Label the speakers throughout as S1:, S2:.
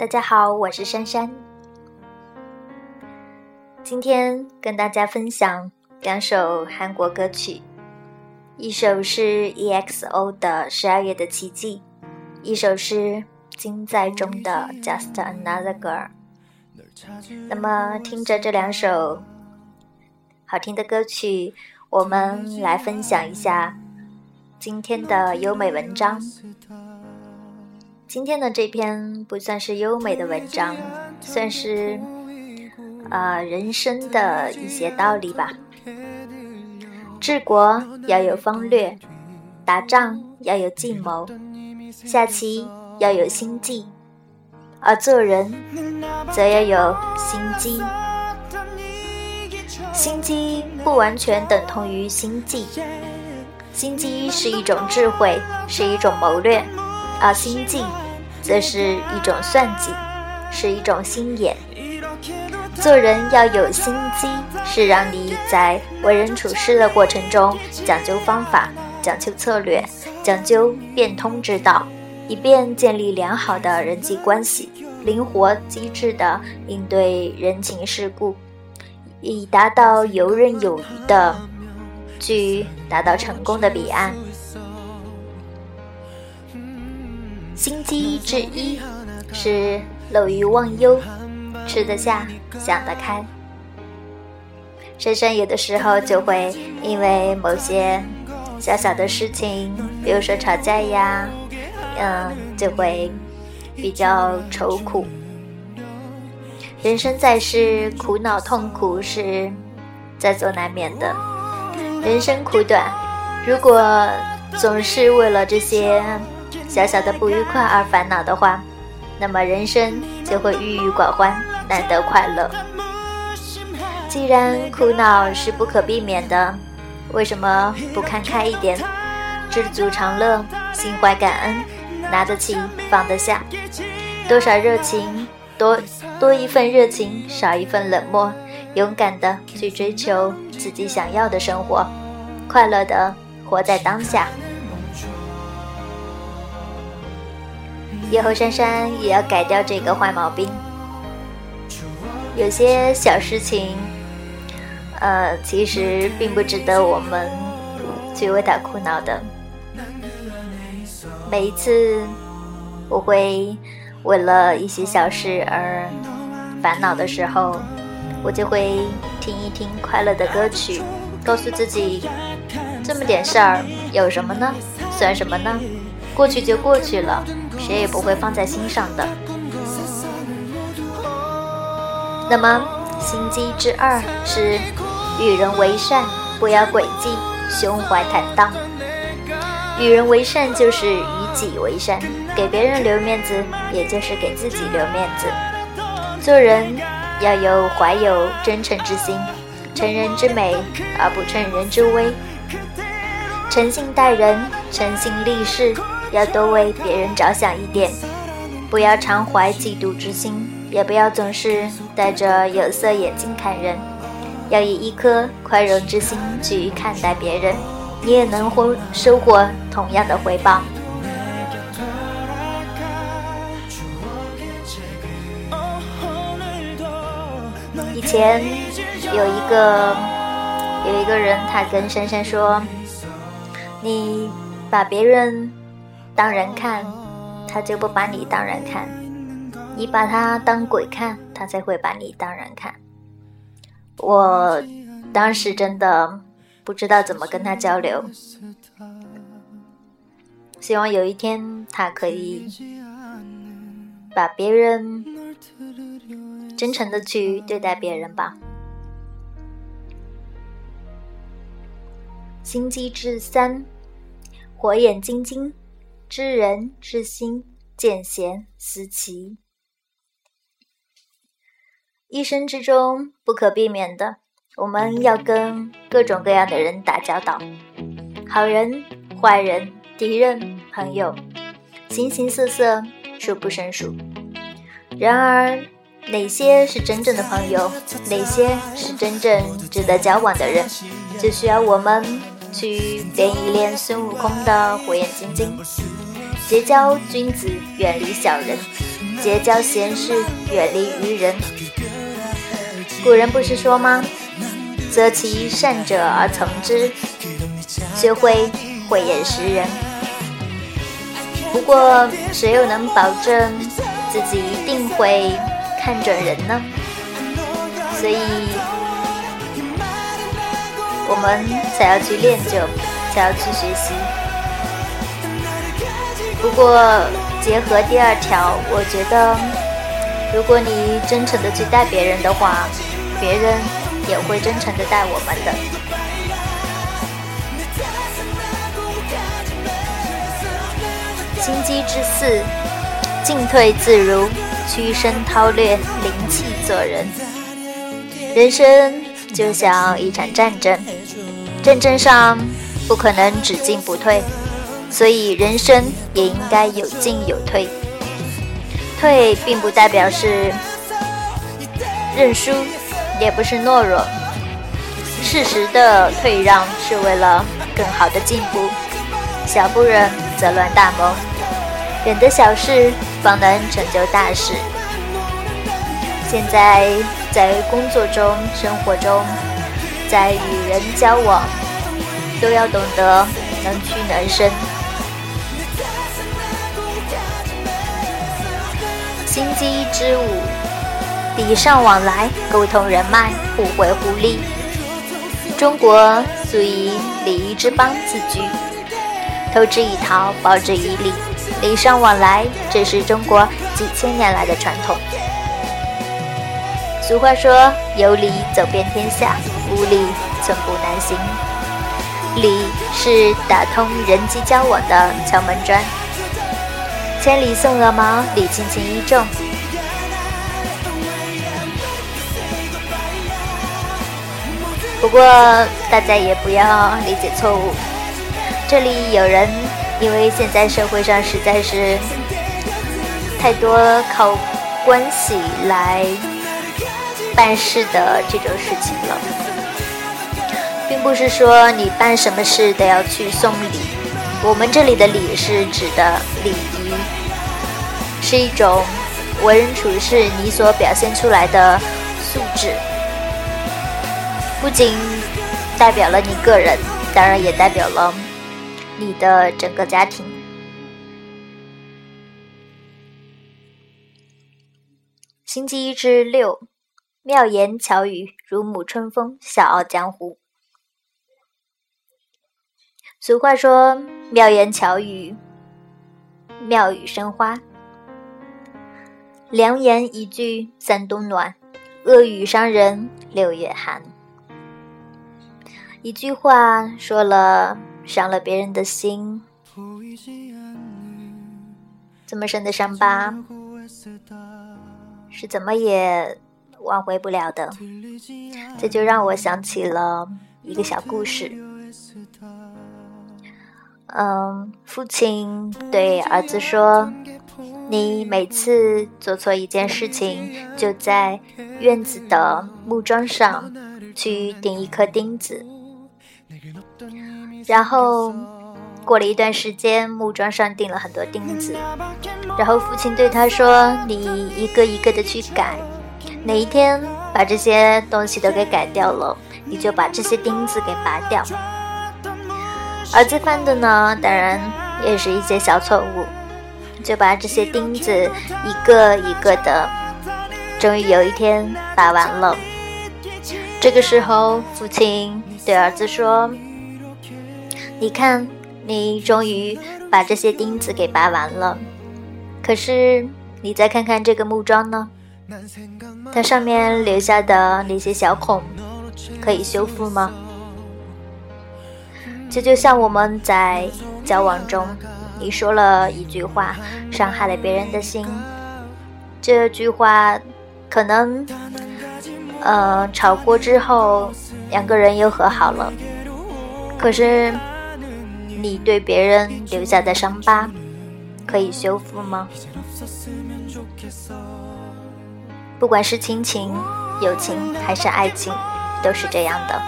S1: 大家好，我是珊珊。今天跟大家分享两首韩国歌曲，一首是 EXO 的《十二月的奇迹》，一首是金在中的《Just Another Girl》。那么，听着这两首好听的歌曲，我们来分享一下今天的优美文章。今天的这篇不算是优美的文章，算是呃人生的一些道理吧。治国要有方略，打仗要有计谋，下棋要有心计，而做人则要有心机。心机不完全等同于心计，心机是一种智慧，是一种谋略。而心计，则是一种算计，是一种心眼。做人要有心机，是让你在为人处事的过程中讲究方法，讲究策略，讲究变通之道，以便建立良好的人际关系，灵活机智的应对人情世故，以达到游刃有余的去达到成功的彼岸。心机之一是乐于忘忧，吃得下，想得开。珊珊有的时候就会因为某些小小的事情，比如说吵架呀，嗯，就会比较愁苦。人生在世，苦恼痛苦是在所难免的。人生苦短，如果总是为了这些。小小的不愉快而烦恼的话，那么人生就会郁郁寡欢，难得快乐。既然苦恼是不可避免的，为什么不看开一点，知足常乐，心怀感恩，拿得起放得下？多少热情，多多一份热情，少一份冷漠，勇敢的去追求自己想要的生活，快乐的活在当下。以后珊珊也要改掉这个坏毛病。有些小事情，呃，其实并不值得我们去为他苦恼的。每一次我会为了一些小事而烦恼的时候，我就会听一听快乐的歌曲，告诉自己，这么点事儿有什么呢？算什么呢？过去就过去了。谁也不会放在心上的。那么，心机之二是与人为善，不要诡计，胸怀坦荡。与人为善就是与己为善，给别人留面子，也就是给自己留面子。做人要有怀有真诚之心，成人之美而不成人之危，诚信待人，诚信立事。要多为别人着想一点，不要常怀嫉妒之心，也不要总是戴着有色眼镜看人，要以一颗宽容之心去看待别人，你也能获收获同样的回报。以前有一个有一个人，他跟珊珊说：“你把别人。”当人看，他就不把你当人看；你把他当鬼看，他才会把你当人看。我当时真的不知道怎么跟他交流，希望有一天他可以把别人真诚的去对待别人吧。心机之三，火眼金睛。知人知心，见贤思齐。一生之中不可避免的，我们要跟各种各样的人打交道，好人、坏人、敌人、朋友，形形色色，数不胜数。然而，哪些是真正的朋友，哪些是真正值得交往的人，就需要我们去练一练孙悟空的火眼金睛。结交君子，远离小人。结交闲事，远离愚人。古人不是说吗？择其善者而从之，学会慧眼识人。不过，谁又能保证自己一定会看准人呢？所以，我们才要去练就，才要去学习。不过，结合第二条，我觉得，如果你真诚的去待别人的话，别人。也会真诚的待我们的。心机之四，进退自如，屈身韬略，灵气做人。人生就像一场战争，战争上不可能只进不退，所以人生也应该有进有退。退并不代表是认输。也不是懦弱，适时的退让是为了更好的进步。小不忍则乱大谋，忍的小事方能成就大事。现在在工作中、生活中，在与人交往，都要懂得能屈能伸。心机之舞。礼尚往来，沟通人脉，互惠互利。中国素以礼仪之邦自居，投之以桃，报之以李，礼尚往来，这是中国几千年来的传统。俗话说：“有礼走遍天下，无礼寸步难行。”礼是打通人际交往的敲门砖。千里送鹅毛，礼轻情意重。不过大家也不要理解错误，这里有人因为现在社会上实在是太多靠关系来办事的这种事情了，并不是说你办什么事都要去送礼。我们这里的礼是指的礼仪，是一种为人处事你所表现出来的素质。不仅代表了你个人，当然也代表了你的整个家庭。星期一之六，妙言巧语如沐春风，笑傲江湖。俗话说：“妙言巧语，妙语生花；良言一句三冬暖，恶语伤人六月寒。”一句话说了，伤了别人的心，这么深的伤疤，是怎么也挽回不了的。这就让我想起了一个小故事。嗯，父亲对儿子说：“你每次做错一件事情，就在院子的木桩上去钉一颗钉子。”然后过了一段时间，木桩上钉了很多钉子。然后父亲对他说：“你一个一个的去改，哪一天把这些东西都给改掉了，你就把这些钉子给拔掉。”儿子犯的呢，当然也是一些小错误，就把这些钉子一个一个的，终于有一天拔完了。这个时候，父亲对儿子说。你看，你终于把这些钉子给拔完了。可是，你再看看这个木桩呢？它上面留下的那些小孔，可以修复吗？这就像我们在交往中，你说了一句话，伤害了别人的心。这句话可能，呃，吵过之后，两个人又和好了。可是。你对别人留下的伤疤，可以修复吗？不管是亲情、友情还是爱情，都是这样的。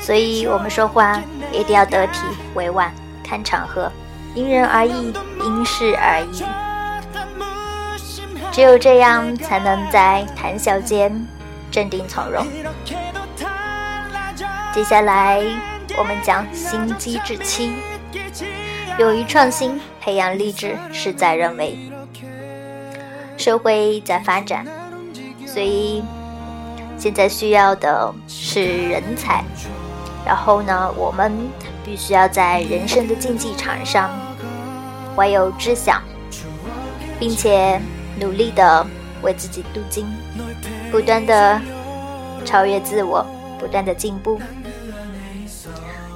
S1: 所以，我们说话一定要得体、委婉，看场合，因人而异，因事而异。只有这样，才能在谈笑间镇定从容。接下来，我们讲心机制七，勇于创新，培养励志事在人为。社会在发展，所以现在需要的是人才。然后呢，我们必须要在人生的竞技场上怀有志向，并且努力的为自己镀金，不断的超越自我，不断的进步。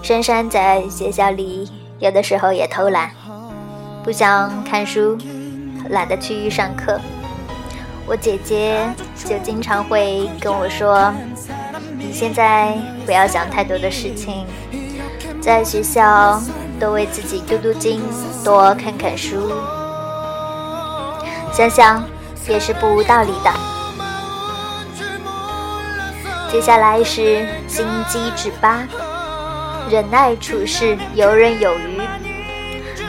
S1: 珊珊在学校里有的时候也偷懒，不想看书，懒得去上课。我姐姐就经常会跟我说。你现在不要想太多的事情，在学校多为自己镀镀金，多看看书，想想也是不无道理的。接下来是心机之八，忍耐处事游刃有余，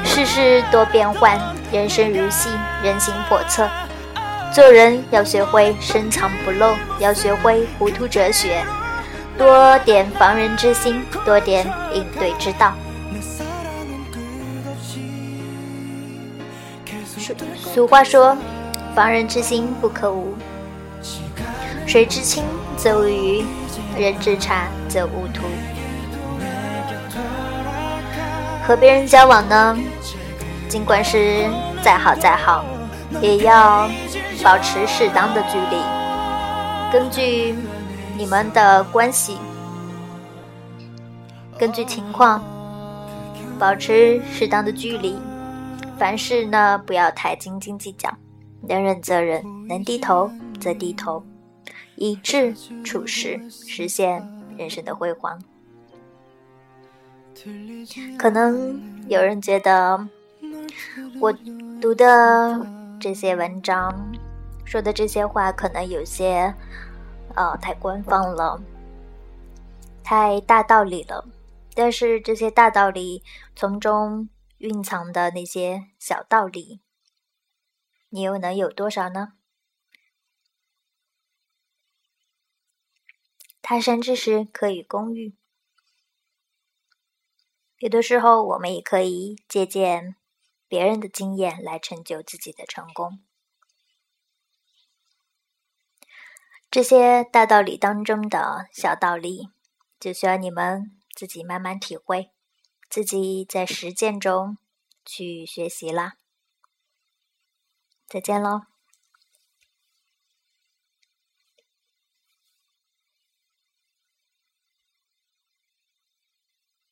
S1: 世事多变幻，人生如戏，人心叵测，做人要学会深藏不露，要学会糊涂哲学。多点防人之心，多点应对之道。俗俗话说：“防人之心不可无，水之清则无鱼，人之察则无徒。”和别人交往呢，尽管是再好再好，也要保持适当的距离，根据。你们的关系，根据情况保持适当的距离。凡事呢，不要太斤斤计较，能忍则忍，能低头则低头，以智处事，实现人生的辉煌。可能有人觉得我读的这些文章，说的这些话，可能有些。呃，太官方了，太大道理了。但是这些大道理从中蕴藏的那些小道理，你又能有多少呢？他山之石，可以攻玉。有的时候，我们也可以借鉴别人的经验来成就自己的成功。这些大道理当中的小道理，就需要你们自己慢慢体会，自己在实践中去学习啦。再见喽。